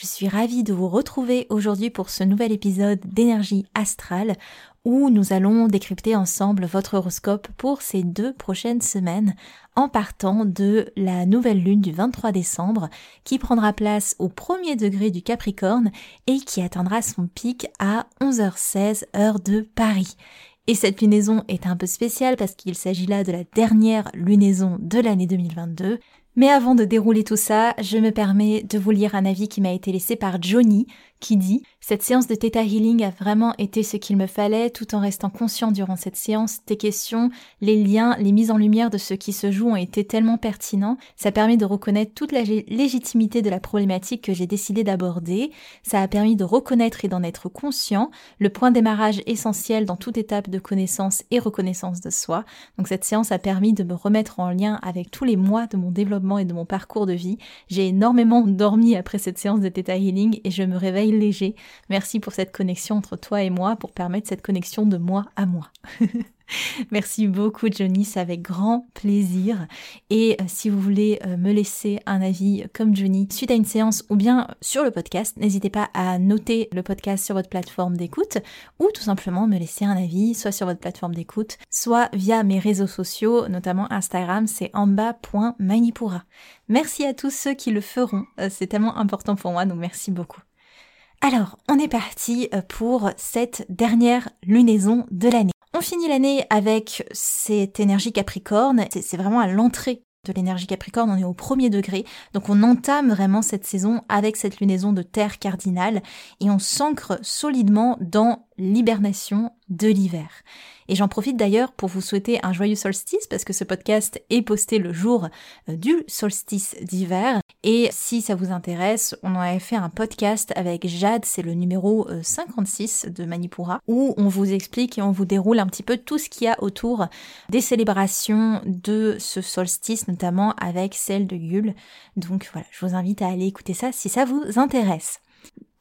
Je suis ravie de vous retrouver aujourd'hui pour ce nouvel épisode d'énergie astrale où nous allons décrypter ensemble votre horoscope pour ces deux prochaines semaines en partant de la nouvelle lune du 23 décembre qui prendra place au premier degré du Capricorne et qui atteindra son pic à 11h16 heure de Paris. Et cette lunaison est un peu spéciale parce qu'il s'agit là de la dernière lunaison de l'année 2022. Mais avant de dérouler tout ça, je me permets de vous lire un avis qui m'a été laissé par Johnny, qui dit Cette séance de Theta Healing a vraiment été ce qu'il me fallait, tout en restant conscient durant cette séance. Tes questions, les liens, les mises en lumière de ce qui se joue ont été tellement pertinents. Ça permet de reconnaître toute la légitimité de la problématique que j'ai décidé d'aborder. Ça a permis de reconnaître et d'en être conscient, le point démarrage essentiel dans toute étape de connaissance et reconnaissance de soi. Donc cette séance a permis de me remettre en lien avec tous les mois de mon développement et de mon parcours de vie. J'ai énormément dormi après cette séance de Theta Healing et je me réveille léger. Merci pour cette connexion entre toi et moi, pour permettre cette connexion de moi à moi. Merci beaucoup Johnny, c'est avec grand plaisir. Et euh, si vous voulez euh, me laisser un avis comme Johnny suite à une séance ou bien sur le podcast, n'hésitez pas à noter le podcast sur votre plateforme d'écoute ou tout simplement me laisser un avis soit sur votre plateforme d'écoute, soit via mes réseaux sociaux, notamment Instagram, c'est amba.manipura. Merci à tous ceux qui le feront, euh, c'est tellement important pour moi, donc merci beaucoup. Alors, on est parti pour cette dernière lunaison de l'année. On finit l'année avec cette énergie Capricorne, c'est vraiment à l'entrée de l'énergie Capricorne, on est au premier degré, donc on entame vraiment cette saison avec cette lunaison de terre cardinale et on s'ancre solidement dans l'hibernation de l'hiver. Et j'en profite d'ailleurs pour vous souhaiter un joyeux solstice parce que ce podcast est posté le jour euh, du solstice d'hiver. Et si ça vous intéresse, on en avait fait un podcast avec Jade, c'est le numéro 56 euh, de Manipura, où on vous explique et on vous déroule un petit peu tout ce qu'il y a autour des célébrations de ce solstice, notamment avec celle de Yule. Donc voilà, je vous invite à aller écouter ça si ça vous intéresse.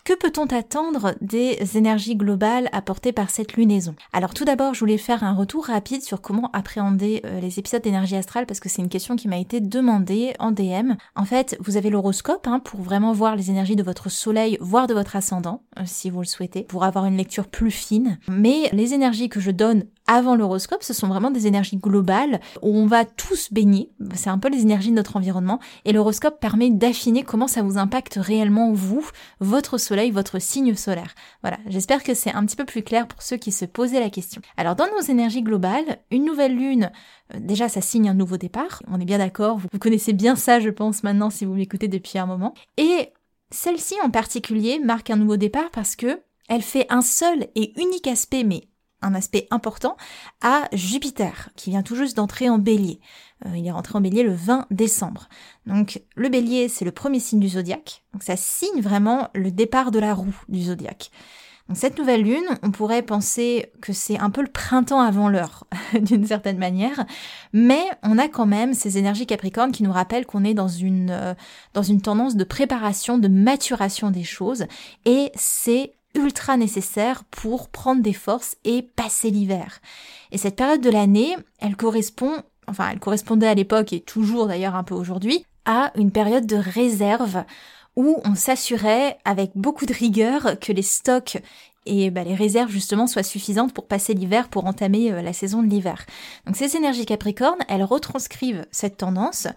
Que peut-on attendre des énergies globales apportées par cette lunaison? Alors tout d'abord, je voulais faire un retour rapide sur comment appréhender euh, les épisodes d'énergie astrale parce que c'est une question qui m'a été demandée en DM. En fait, vous avez l'horoscope hein, pour vraiment voir les énergies de votre soleil, voire de votre ascendant, euh, si vous le souhaitez, pour avoir une lecture plus fine. Mais les énergies que je donne avant l'horoscope, ce sont vraiment des énergies globales où on va tous baigner. C'est un peu les énergies de notre environnement. Et l'horoscope permet d'affiner comment ça vous impacte réellement vous, votre soleil, votre signe solaire. Voilà. J'espère que c'est un petit peu plus clair pour ceux qui se posaient la question. Alors, dans nos énergies globales, une nouvelle lune, euh, déjà, ça signe un nouveau départ. On est bien d'accord. Vous connaissez bien ça, je pense, maintenant, si vous m'écoutez depuis un moment. Et celle-ci en particulier marque un nouveau départ parce que elle fait un seul et unique aspect, mais un aspect important à Jupiter, qui vient tout juste d'entrer en bélier. Euh, il est rentré en bélier le 20 décembre. Donc le bélier, c'est le premier signe du zodiaque. Donc ça signe vraiment le départ de la roue du zodiaque. Donc cette nouvelle lune, on pourrait penser que c'est un peu le printemps avant l'heure, d'une certaine manière, mais on a quand même ces énergies capricornes qui nous rappellent qu'on est dans une, euh, dans une tendance de préparation, de maturation des choses, et c'est ultra nécessaire pour prendre des forces et passer l'hiver. Et cette période de l'année, elle correspond, enfin elle correspondait à l'époque et toujours d'ailleurs un peu aujourd'hui, à une période de réserve où on s'assurait avec beaucoup de rigueur que les stocks et bah, les réserves justement soient suffisantes pour passer l'hiver, pour entamer euh, la saison de l'hiver. Donc ces énergies Capricorne, elles retranscrivent cette tendance.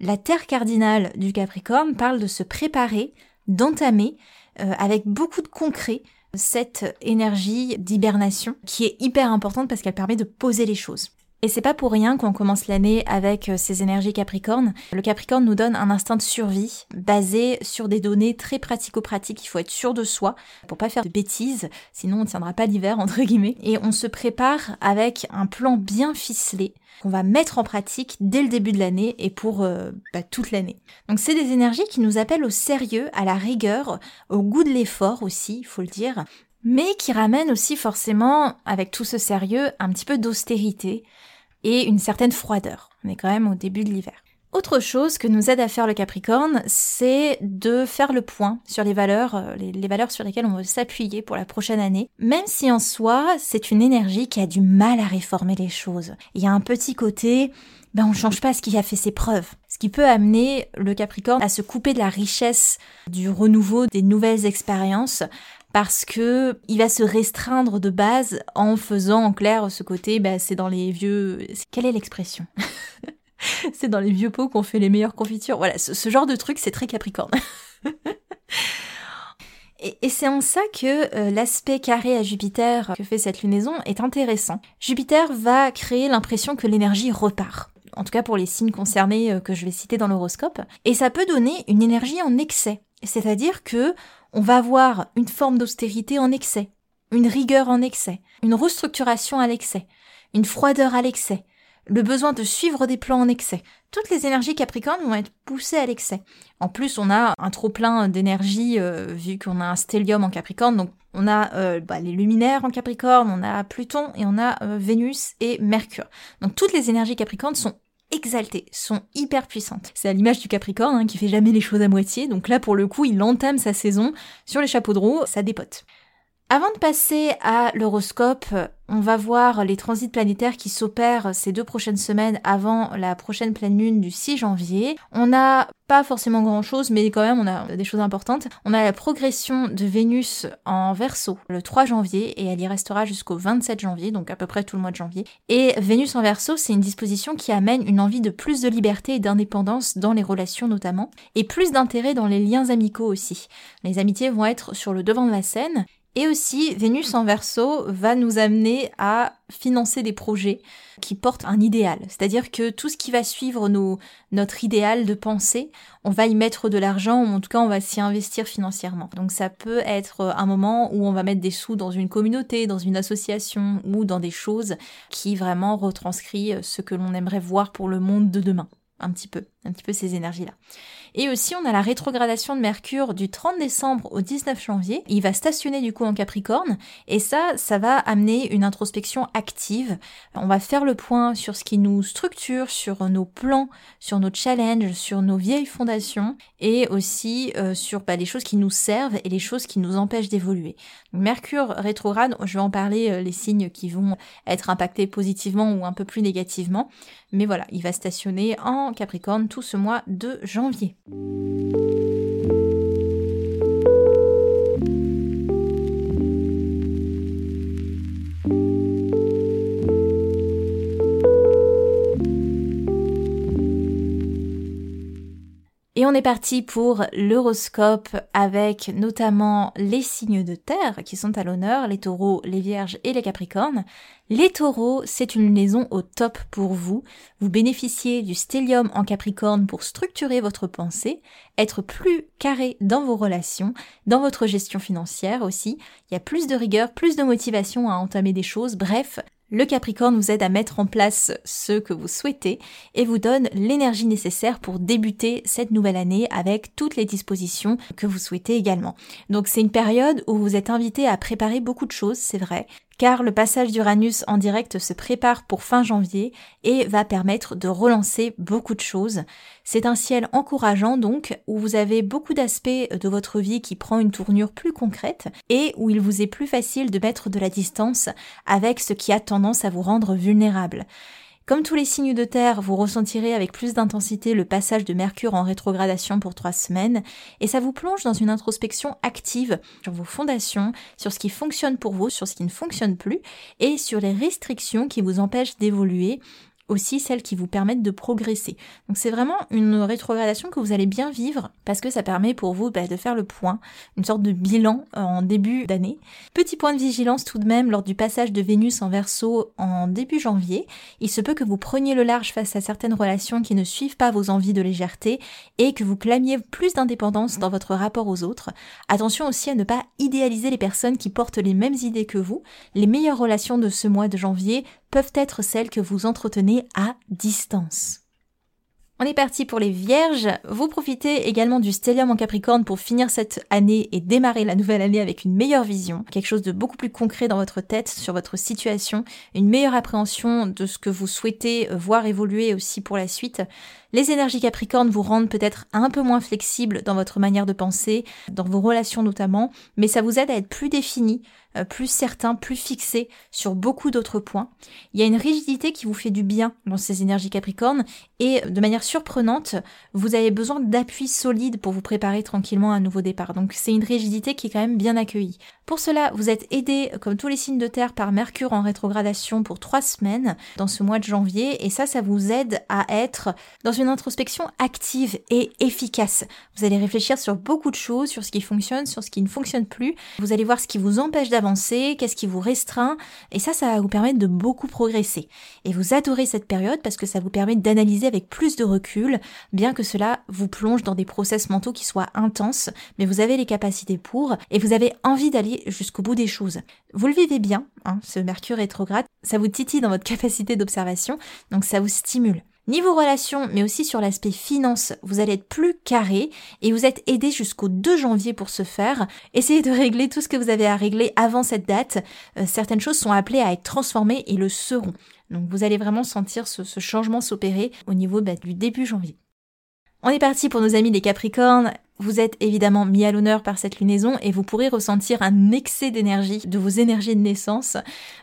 La Terre cardinale du Capricorne parle de se préparer, d'entamer euh, avec beaucoup de concret cette énergie d'hibernation qui est hyper importante parce qu'elle permet de poser les choses. Et c'est pas pour rien qu'on commence l'année avec euh, ces énergies Capricorne. Le Capricorne nous donne un instinct de survie basé sur des données très pratico-pratiques. Il faut être sûr de soi pour pas faire de bêtises, sinon on tiendra pas l'hiver entre guillemets. Et on se prépare avec un plan bien ficelé qu'on va mettre en pratique dès le début de l'année et pour euh, bah, toute l'année. Donc c'est des énergies qui nous appellent au sérieux, à la rigueur, au goût de l'effort aussi, il faut le dire, mais qui ramènent aussi forcément, avec tout ce sérieux, un petit peu d'austérité et une certaine froideur. On est quand même au début de l'hiver. Autre chose que nous aide à faire le Capricorne, c'est de faire le point sur les valeurs, euh, les, valeurs sur lesquelles on veut s'appuyer pour la prochaine année, même si en soi, c'est une énergie qui a du mal à réformer les choses. Il y a un petit côté, ben on change pas ce qui a fait ses preuves. Ce qui peut amener le Capricorne à se couper de la richesse du renouveau des nouvelles expériences parce que il va se restreindre de base en faisant en clair ce côté, bah, c'est dans les vieux. Quelle est l'expression? C'est dans les vieux pots qu'on fait les meilleures confitures. Voilà, ce, genre de truc, c'est très Capricorne. Et, c'est en ça que euh, l'aspect carré à Jupiter que fait cette lunaison est intéressant. Jupiter va créer l'impression que l'énergie repart. En tout cas pour les signes concernés euh, que je vais citer dans l'horoscope. Et ça peut donner une énergie en excès. C'est-à-dire que on va avoir une forme d'austérité en excès, une rigueur en excès, une restructuration à l'excès, une froideur à l'excès, le besoin de suivre des plans en excès. Toutes les énergies capricornes vont être poussées à l'excès. En plus, on a un trop plein d'énergie euh, vu qu'on a un stellium en capricorne, donc on a euh, bah, les luminaires en capricorne, on a Pluton et on a euh, Vénus et Mercure. Donc toutes les énergies capricornes sont exaltées, sont hyper puissantes. C'est à l'image du Capricorne hein, qui fait jamais les choses à moitié, donc là pour le coup il entame sa saison sur les chapeaux de roue, ça dépote. Avant de passer à l'horoscope, on va voir les transits planétaires qui s'opèrent ces deux prochaines semaines avant la prochaine pleine lune du 6 janvier. On n'a pas forcément grand chose, mais quand même on a des choses importantes. On a la progression de Vénus en verso le 3 janvier et elle y restera jusqu'au 27 janvier, donc à peu près tout le mois de janvier. Et Vénus en verso, c'est une disposition qui amène une envie de plus de liberté et d'indépendance dans les relations notamment, et plus d'intérêt dans les liens amicaux aussi. Les amitiés vont être sur le devant de la scène et aussi, Vénus en verso va nous amener à financer des projets qui portent un idéal. C'est-à-dire que tout ce qui va suivre notre idéal de pensée, on va y mettre de l'argent, ou en tout cas on va s'y investir financièrement. Donc ça peut être un moment où on va mettre des sous dans une communauté, dans une association, ou dans des choses qui vraiment retranscrit ce que l'on aimerait voir pour le monde de demain. Un petit peu, un petit peu ces énergies-là. Et aussi, on a la rétrogradation de Mercure du 30 décembre au 19 janvier. Il va stationner du coup en Capricorne. Et ça, ça va amener une introspection active. On va faire le point sur ce qui nous structure, sur nos plans, sur nos challenges, sur nos vieilles fondations et aussi euh, sur bah, les choses qui nous servent et les choses qui nous empêchent d'évoluer. Mercure rétrograde, je vais en parler, euh, les signes qui vont être impactés positivement ou un peu plus négativement. Mais voilà, il va stationner en Capricorne tout ce mois de janvier. Thank you. Et on est parti pour l'horoscope avec notamment les signes de terre qui sont à l'honneur, les taureaux, les vierges et les capricornes. Les taureaux, c'est une liaison au top pour vous. Vous bénéficiez du stellium en capricorne pour structurer votre pensée, être plus carré dans vos relations, dans votre gestion financière aussi. Il y a plus de rigueur, plus de motivation à entamer des choses. Bref, le Capricorne vous aide à mettre en place ce que vous souhaitez et vous donne l'énergie nécessaire pour débuter cette nouvelle année avec toutes les dispositions que vous souhaitez également. Donc c'est une période où vous êtes invité à préparer beaucoup de choses, c'est vrai, car le passage d'Uranus en direct se prépare pour fin janvier et va permettre de relancer beaucoup de choses. C'est un ciel encourageant donc, où vous avez beaucoup d'aspects de votre vie qui prend une tournure plus concrète et où il vous est plus facile de mettre de la distance avec ce qui a tendance à vous rendre vulnérable. Comme tous les signes de terre, vous ressentirez avec plus d'intensité le passage de Mercure en rétrogradation pour trois semaines, et ça vous plonge dans une introspection active sur vos fondations, sur ce qui fonctionne pour vous, sur ce qui ne fonctionne plus, et sur les restrictions qui vous empêchent d'évoluer aussi celles qui vous permettent de progresser. Donc c'est vraiment une rétrogradation que vous allez bien vivre parce que ça permet pour vous bah, de faire le point, une sorte de bilan euh, en début d'année. Petit point de vigilance tout de même lors du passage de Vénus en verso en début janvier. Il se peut que vous preniez le large face à certaines relations qui ne suivent pas vos envies de légèreté et que vous clamiez plus d'indépendance dans votre rapport aux autres. Attention aussi à ne pas idéaliser les personnes qui portent les mêmes idées que vous. Les meilleures relations de ce mois de janvier peuvent être celles que vous entretenez à distance. On est parti pour les vierges. Vous profitez également du stellium en capricorne pour finir cette année et démarrer la nouvelle année avec une meilleure vision, quelque chose de beaucoup plus concret dans votre tête sur votre situation, une meilleure appréhension de ce que vous souhaitez voir évoluer aussi pour la suite. Les énergies capricornes vous rendent peut-être un peu moins flexible dans votre manière de penser, dans vos relations notamment, mais ça vous aide à être plus défini, euh, plus certain, plus fixé sur beaucoup d'autres points. Il y a une rigidité qui vous fait du bien dans ces énergies capricornes et de manière surprenante, vous avez besoin d'appui solide pour vous préparer tranquillement à un nouveau départ. Donc c'est une rigidité qui est quand même bien accueillie. Pour cela, vous êtes aidé, comme tous les signes de terre, par Mercure en rétrogradation pour trois semaines dans ce mois de janvier et ça, ça vous aide à être dans une introspection active et efficace. Vous allez réfléchir sur beaucoup de choses, sur ce qui fonctionne, sur ce qui ne fonctionne plus. Vous allez voir ce qui vous empêche d'avancer, qu'est-ce qui vous restreint, et ça, ça va vous permettre de beaucoup progresser. Et vous adorez cette période parce que ça vous permet d'analyser avec plus de recul, bien que cela vous plonge dans des process mentaux qui soient intenses, mais vous avez les capacités pour, et vous avez envie d'aller jusqu'au bout des choses. Vous le vivez bien, hein, ce Mercure rétrograde, ça vous titille dans votre capacité d'observation, donc ça vous stimule. Niveau relation, mais aussi sur l'aspect finance, vous allez être plus carré et vous êtes aidé jusqu'au 2 janvier pour ce faire. Essayez de régler tout ce que vous avez à régler avant cette date. Euh, certaines choses sont appelées à être transformées et le seront. Donc vous allez vraiment sentir ce, changement s'opérer au niveau bah, du début janvier. On est parti pour nos amis les Capricornes. Vous êtes évidemment mis à l'honneur par cette lunaison et vous pourrez ressentir un excès d'énergie, de vos énergies de naissance.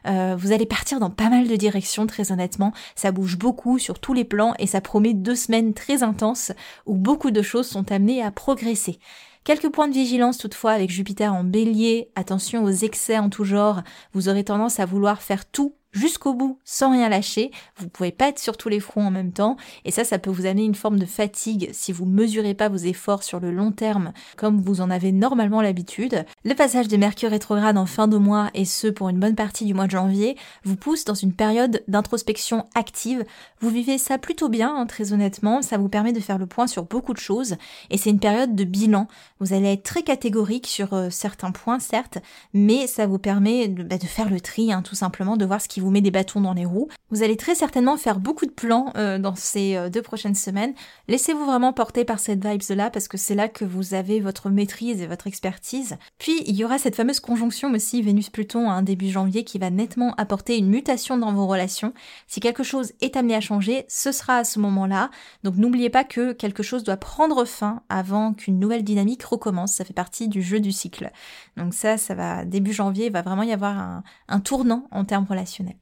Euh, vous allez partir dans pas mal de directions, très honnêtement. Ça bouge beaucoup sur tous les plans et ça promet deux semaines très intenses où beaucoup de choses sont amenées à progresser. Quelques points de vigilance toutefois avec Jupiter en bélier, attention aux excès en tout genre, vous aurez tendance à vouloir faire tout jusqu'au bout sans rien lâcher. Vous pouvez pas être sur tous les fronts en même temps et ça, ça peut vous amener une forme de fatigue si vous mesurez pas vos efforts sur le long terme comme vous en avez normalement l'habitude. Le passage de Mercure rétrograde en fin de mois et ce pour une bonne partie du mois de janvier vous pousse dans une période d'introspection active. Vous vivez ça plutôt bien, hein, très honnêtement. Ça vous permet de faire le point sur beaucoup de choses et c'est une période de bilan. Vous allez être très catégorique sur euh, certains points, certes, mais ça vous permet de, bah, faire le tri, hein, tout simplement, de voir ce qui vous met des bâtons dans les roues. Vous allez très certainement faire beaucoup de plans euh, dans ces euh, deux prochaines semaines. Laissez-vous vraiment porter par cette vibes-là parce que c'est là que vous avez votre maîtrise et votre expertise. Puis il y aura cette fameuse conjonction aussi Vénus-Pluton à un début janvier qui va nettement apporter une mutation dans vos relations. Si quelque chose est amené à changer, ce sera à ce moment-là. Donc n'oubliez pas que quelque chose doit prendre fin avant qu'une nouvelle dynamique recommence. Ça fait partie du jeu du cycle. Donc ça, ça va début janvier, il va vraiment y avoir un tournant en termes relationnels.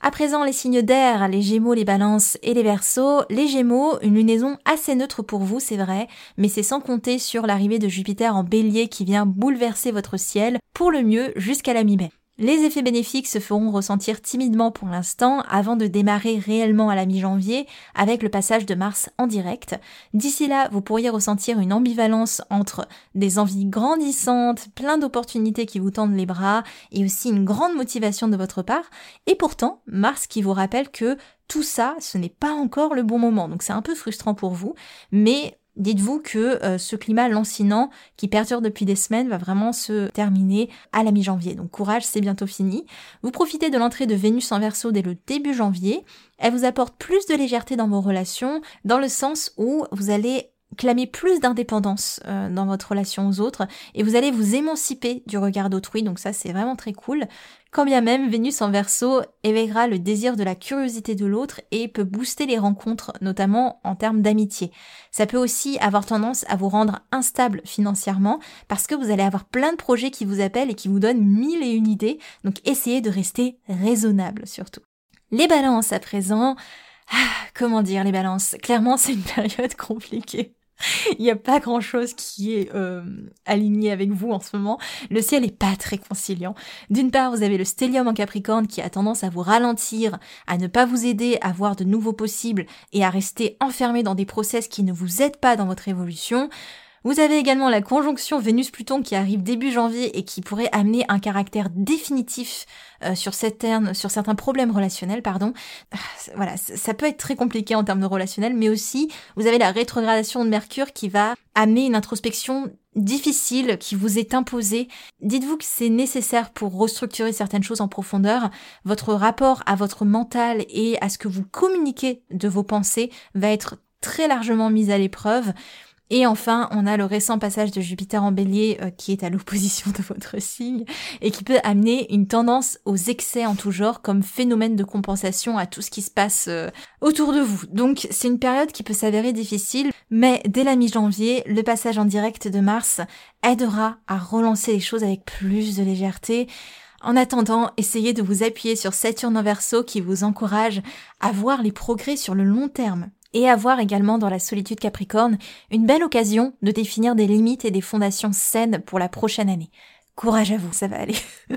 À présent, les signes d'air, les gémeaux, les balances et les versos. Les gémeaux, une lunaison assez neutre pour vous, c'est vrai, mais c'est sans compter sur l'arrivée de Jupiter en bélier qui vient bouleverser votre ciel pour le mieux jusqu'à la mi-mai. Les effets bénéfiques se feront ressentir timidement pour l'instant avant de démarrer réellement à la mi-janvier avec le passage de Mars en direct. D'ici là, vous pourriez ressentir une ambivalence entre des envies grandissantes, plein d'opportunités qui vous tendent les bras et aussi une grande motivation de votre part. Et pourtant, Mars qui vous rappelle que tout ça, ce n'est pas encore le bon moment. Donc c'est un peu frustrant pour vous, mais Dites-vous que euh, ce climat lancinant qui perdure depuis des semaines va vraiment se terminer à la mi-janvier. Donc courage, c'est bientôt fini. Vous profitez de l'entrée de Vénus en verso dès le début janvier. Elle vous apporte plus de légèreté dans vos relations, dans le sens où vous allez clamer plus d'indépendance euh, dans votre relation aux autres et vous allez vous émanciper du regard d'autrui, donc ça c'est vraiment très cool. Quand bien même Vénus en verso éveillera le désir de la curiosité de l'autre et peut booster les rencontres, notamment en termes d'amitié. Ça peut aussi avoir tendance à vous rendre instable financièrement parce que vous allez avoir plein de projets qui vous appellent et qui vous donnent mille et une idées, donc essayez de rester raisonnable surtout. Les balances à présent, ah, comment dire les balances? Clairement c'est une période compliquée. Il n'y a pas grand chose qui est euh, aligné avec vous en ce moment. Le ciel n'est pas très conciliant. D'une part, vous avez le stellium en Capricorne qui a tendance à vous ralentir, à ne pas vous aider à voir de nouveaux possibles et à rester enfermé dans des process qui ne vous aident pas dans votre évolution. Vous avez également la conjonction Vénus-Pluton qui arrive début janvier et qui pourrait amener un caractère définitif euh, sur, sur certains problèmes relationnels. Pardon. Ah, voilà, ça peut être très compliqué en termes de relationnel, mais aussi vous avez la rétrogradation de Mercure qui va amener une introspection difficile qui vous est imposée. Dites-vous que c'est nécessaire pour restructurer certaines choses en profondeur. Votre rapport à votre mental et à ce que vous communiquez de vos pensées va être très largement mis à l'épreuve. Et enfin, on a le récent passage de Jupiter en bélier euh, qui est à l'opposition de votre signe et qui peut amener une tendance aux excès en tout genre comme phénomène de compensation à tout ce qui se passe euh, autour de vous. Donc c'est une période qui peut s'avérer difficile, mais dès la mi-janvier, le passage en direct de Mars aidera à relancer les choses avec plus de légèreté. En attendant, essayez de vous appuyer sur Saturne en verso qui vous encourage à voir les progrès sur le long terme et avoir également dans la solitude Capricorne une belle occasion de définir des limites et des fondations saines pour la prochaine année. Courage à vous, ça va aller.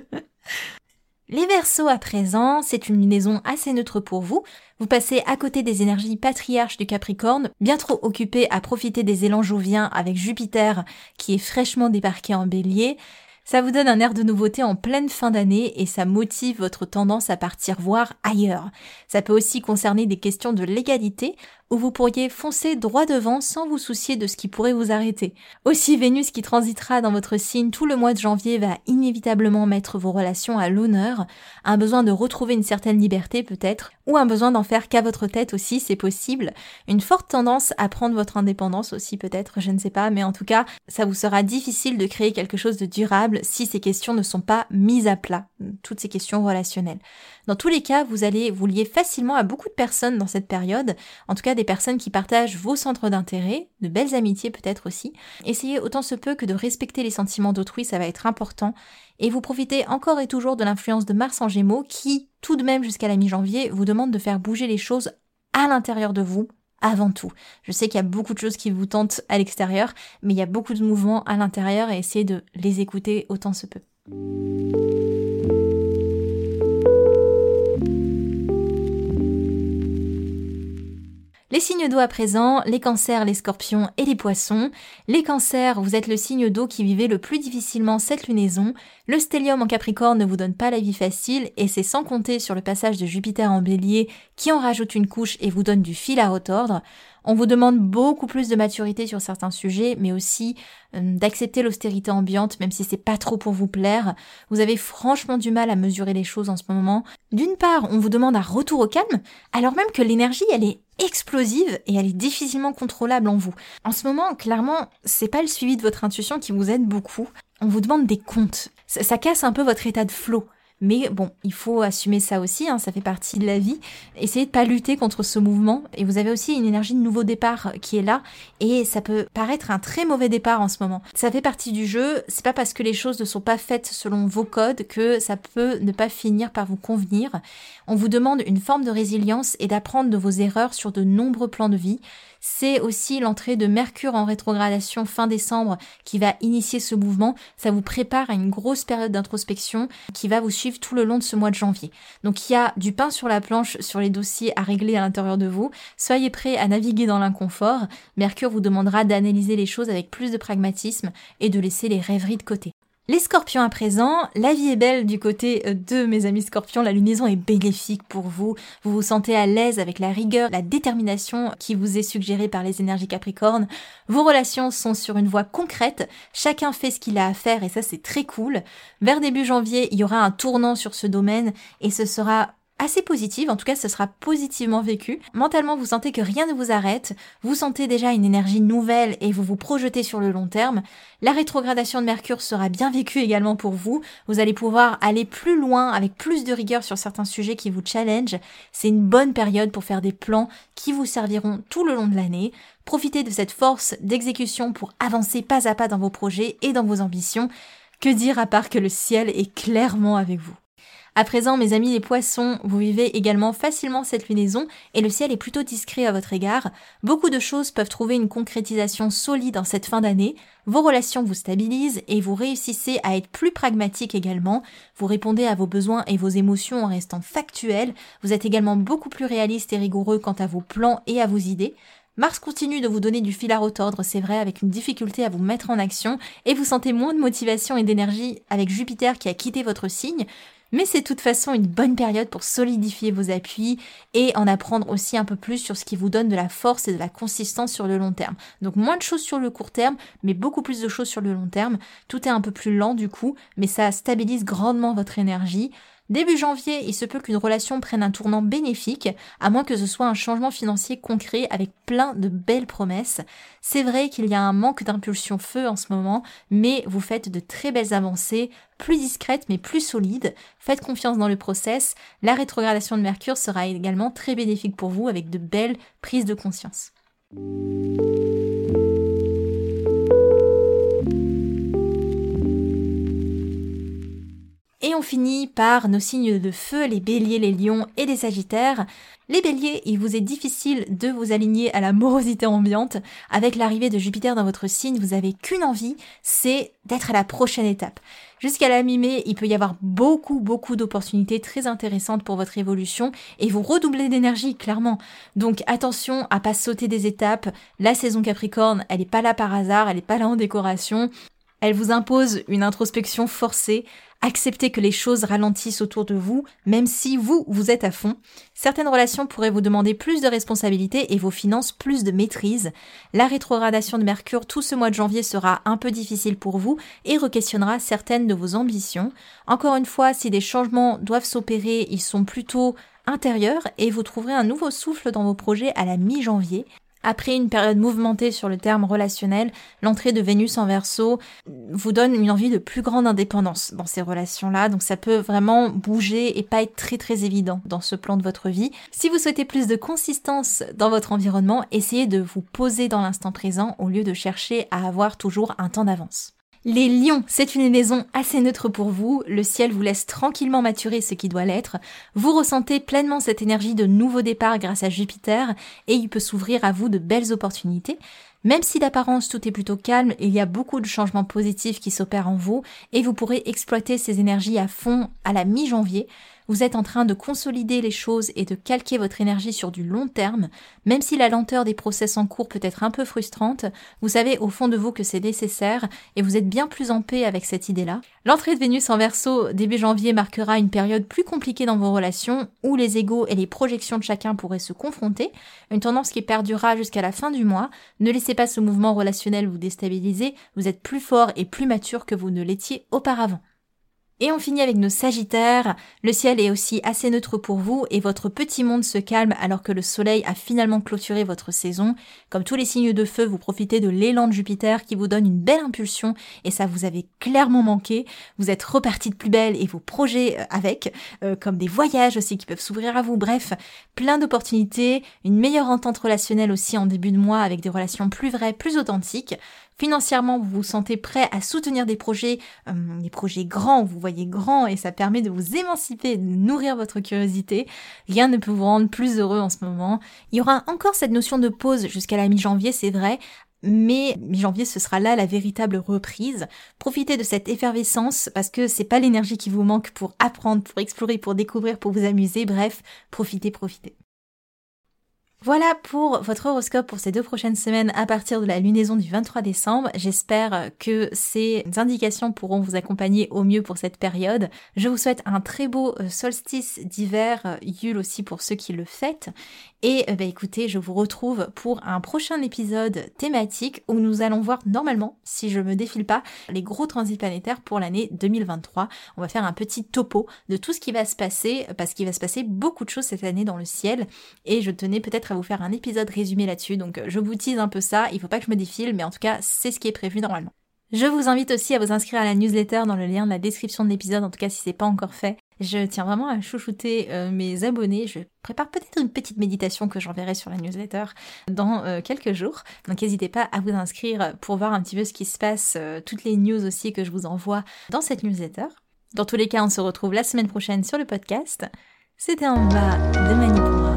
Les Verseaux à présent, c'est une lunaison assez neutre pour vous. Vous passez à côté des énergies patriarches du Capricorne, bien trop occupé à profiter des élans joviens avec Jupiter qui est fraîchement débarqué en bélier. Ça vous donne un air de nouveauté en pleine fin d'année et ça motive votre tendance à partir voir ailleurs. Ça peut aussi concerner des questions de légalité où vous pourriez foncer droit devant sans vous soucier de ce qui pourrait vous arrêter. Aussi, Vénus qui transitera dans votre signe tout le mois de janvier va inévitablement mettre vos relations à l'honneur, un besoin de retrouver une certaine liberté peut-être, ou un besoin d'en faire qu'à votre tête aussi, c'est possible, une forte tendance à prendre votre indépendance aussi peut-être, je ne sais pas, mais en tout cas, ça vous sera difficile de créer quelque chose de durable si ces questions ne sont pas mises à plat, toutes ces questions relationnelles. Dans tous les cas, vous allez vous lier facilement à beaucoup de personnes dans cette période, en tout cas des personnes qui partagent vos centres d'intérêt, de belles amitiés peut-être aussi. Essayez autant se peut que de respecter les sentiments d'autrui, ça va être important. Et vous profitez encore et toujours de l'influence de Mars en Gémeaux qui, tout de même jusqu'à la mi-janvier, vous demande de faire bouger les choses à l'intérieur de vous, avant tout. Je sais qu'il y a beaucoup de choses qui vous tentent à l'extérieur, mais il y a beaucoup de mouvements à l'intérieur et essayez de les écouter autant se peut. Les signes d'eau à présent, les cancers, les scorpions et les poissons. Les cancers, vous êtes le signe d'eau qui vivait le plus difficilement cette lunaison. Le stellium en capricorne ne vous donne pas la vie facile et c'est sans compter sur le passage de Jupiter en bélier qui en rajoute une couche et vous donne du fil à retordre. On vous demande beaucoup plus de maturité sur certains sujets, mais aussi euh, d'accepter l'austérité ambiante, même si c'est pas trop pour vous plaire. Vous avez franchement du mal à mesurer les choses en ce moment. D'une part, on vous demande un retour au calme, alors même que l'énergie, elle est explosive et elle est difficilement contrôlable en vous. En ce moment, clairement, c'est pas le suivi de votre intuition qui vous aide beaucoup. On vous demande des comptes. Ça, ça casse un peu votre état de flow. Mais bon, il faut assumer ça aussi, hein, ça fait partie de la vie. Essayez de pas lutter contre ce mouvement. Et vous avez aussi une énergie de nouveau départ qui est là. Et ça peut paraître un très mauvais départ en ce moment. Ça fait partie du jeu. C'est pas parce que les choses ne sont pas faites selon vos codes que ça peut ne pas finir par vous convenir. On vous demande une forme de résilience et d'apprendre de vos erreurs sur de nombreux plans de vie. C'est aussi l'entrée de Mercure en rétrogradation fin décembre qui va initier ce mouvement. Ça vous prépare à une grosse période d'introspection qui va vous suivre tout le long de ce mois de janvier. Donc il y a du pain sur la planche sur les dossiers à régler à l'intérieur de vous. Soyez prêts à naviguer dans l'inconfort. Mercure vous demandera d'analyser les choses avec plus de pragmatisme et de laisser les rêveries de côté. Les scorpions à présent, la vie est belle du côté euh, de mes amis scorpions, la lunaison est bénéfique pour vous, vous vous sentez à l'aise avec la rigueur, la détermination qui vous est suggérée par les énergies capricornes, vos relations sont sur une voie concrète, chacun fait ce qu'il a à faire et ça c'est très cool. Vers début janvier, il y aura un tournant sur ce domaine et ce sera assez positive, en tout cas ce sera positivement vécu. Mentalement vous sentez que rien ne vous arrête, vous sentez déjà une énergie nouvelle et vous vous projetez sur le long terme. La rétrogradation de Mercure sera bien vécue également pour vous, vous allez pouvoir aller plus loin avec plus de rigueur sur certains sujets qui vous challenge. C'est une bonne période pour faire des plans qui vous serviront tout le long de l'année. Profitez de cette force d'exécution pour avancer pas à pas dans vos projets et dans vos ambitions. Que dire à part que le ciel est clairement avec vous? À présent, mes amis les poissons, vous vivez également facilement cette lunaison et le ciel est plutôt discret à votre égard. Beaucoup de choses peuvent trouver une concrétisation solide en cette fin d'année. Vos relations vous stabilisent et vous réussissez à être plus pragmatique également. Vous répondez à vos besoins et vos émotions en restant factuel. Vous êtes également beaucoup plus réaliste et rigoureux quant à vos plans et à vos idées. Mars continue de vous donner du fil à retordre, c'est vrai, avec une difficulté à vous mettre en action, et vous sentez moins de motivation et d'énergie avec Jupiter qui a quitté votre signe. Mais c'est de toute façon une bonne période pour solidifier vos appuis et en apprendre aussi un peu plus sur ce qui vous donne de la force et de la consistance sur le long terme. Donc moins de choses sur le court terme, mais beaucoup plus de choses sur le long terme. Tout est un peu plus lent du coup, mais ça stabilise grandement votre énergie. Début janvier, il se peut qu'une relation prenne un tournant bénéfique, à moins que ce soit un changement financier concret avec plein de belles promesses. C'est vrai qu'il y a un manque d'impulsion feu en ce moment, mais vous faites de très belles avancées, plus discrètes mais plus solides. Faites confiance dans le process. La rétrogradation de Mercure sera également très bénéfique pour vous avec de belles prises de conscience. On finit par nos signes de feu, les béliers, les lions et les sagittaires. Les béliers, il vous est difficile de vous aligner à la morosité ambiante. Avec l'arrivée de Jupiter dans votre signe, vous avez qu'une envie, c'est d'être à la prochaine étape. Jusqu'à la mi-mai, il peut y avoir beaucoup, beaucoup d'opportunités très intéressantes pour votre évolution et vous redoubler d'énergie, clairement. Donc attention à pas sauter des étapes. La saison Capricorne, elle n'est pas là par hasard, elle n'est pas là en décoration. Elle vous impose une introspection forcée, acceptez que les choses ralentissent autour de vous, même si vous, vous êtes à fond. Certaines relations pourraient vous demander plus de responsabilités et vos finances plus de maîtrise. La rétrogradation de Mercure tout ce mois de janvier sera un peu difficile pour vous et requestionnera certaines de vos ambitions. Encore une fois, si des changements doivent s'opérer, ils sont plutôt intérieurs et vous trouverez un nouveau souffle dans vos projets à la mi-janvier. Après une période mouvementée sur le terme relationnel, l'entrée de Vénus en verso vous donne une envie de plus grande indépendance dans ces relations-là, donc ça peut vraiment bouger et pas être très très évident dans ce plan de votre vie. Si vous souhaitez plus de consistance dans votre environnement, essayez de vous poser dans l'instant présent au lieu de chercher à avoir toujours un temps d'avance. Les lions, c'est une maison assez neutre pour vous, le ciel vous laisse tranquillement maturer ce qui doit l'être, vous ressentez pleinement cette énergie de nouveau départ grâce à Jupiter, et il peut s'ouvrir à vous de belles opportunités. Même si d'apparence tout est plutôt calme, il y a beaucoup de changements positifs qui s'opèrent en vous, et vous pourrez exploiter ces énergies à fond à la mi-janvier. Vous êtes en train de consolider les choses et de calquer votre énergie sur du long terme, même si la lenteur des process en cours peut être un peu frustrante, vous savez au fond de vous que c'est nécessaire et vous êtes bien plus en paix avec cette idée-là. L'entrée de Vénus en Verseau début janvier marquera une période plus compliquée dans vos relations où les égaux et les projections de chacun pourraient se confronter, une tendance qui perdurera jusqu'à la fin du mois. Ne laissez pas ce mouvement relationnel vous déstabiliser, vous êtes plus fort et plus mature que vous ne l'étiez auparavant. Et on finit avec nos Sagittaires. Le ciel est aussi assez neutre pour vous et votre petit monde se calme alors que le soleil a finalement clôturé votre saison. Comme tous les signes de feu, vous profitez de l'élan de Jupiter qui vous donne une belle impulsion et ça vous avait clairement manqué. Vous êtes reparti de plus belle et vos projets euh, avec, euh, comme des voyages aussi qui peuvent s'ouvrir à vous. Bref, plein d'opportunités, une meilleure entente relationnelle aussi en début de mois avec des relations plus vraies, plus authentiques. Financièrement, vous vous sentez prêt à soutenir des projets, euh, des projets grands, vous voyez grand et ça permet de vous émanciper, de nourrir votre curiosité. Rien ne peut vous rendre plus heureux en ce moment. Il y aura encore cette notion de pause jusqu'à la mi-janvier, c'est vrai, mais mi-janvier, ce sera là la véritable reprise. Profitez de cette effervescence parce que c'est pas l'énergie qui vous manque pour apprendre, pour explorer, pour découvrir, pour vous amuser. Bref, profitez, profitez. Voilà pour votre horoscope pour ces deux prochaines semaines à partir de la lunaison du 23 décembre. J'espère que ces indications pourront vous accompagner au mieux pour cette période. Je vous souhaite un très beau euh, solstice d'hiver, euh, Yule aussi pour ceux qui le fêtent. Et bah écoutez, je vous retrouve pour un prochain épisode thématique où nous allons voir normalement, si je me défile pas, les gros transits planétaires pour l'année 2023. On va faire un petit topo de tout ce qui va se passer parce qu'il va se passer beaucoup de choses cette année dans le ciel et je tenais peut-être à vous faire un épisode résumé là-dessus. Donc je vous tease un peu ça, il faut pas que je me défile mais en tout cas, c'est ce qui est prévu normalement. Je vous invite aussi à vous inscrire à la newsletter dans le lien de la description de l'épisode, en tout cas si c'est pas encore fait. Je tiens vraiment à chouchouter euh, mes abonnés. Je prépare peut-être une petite méditation que j'enverrai sur la newsletter dans euh, quelques jours. Donc n'hésitez pas à vous inscrire pour voir un petit peu ce qui se passe, euh, toutes les news aussi que je vous envoie dans cette newsletter. Dans tous les cas, on se retrouve la semaine prochaine sur le podcast. C'était en bas de Manipura.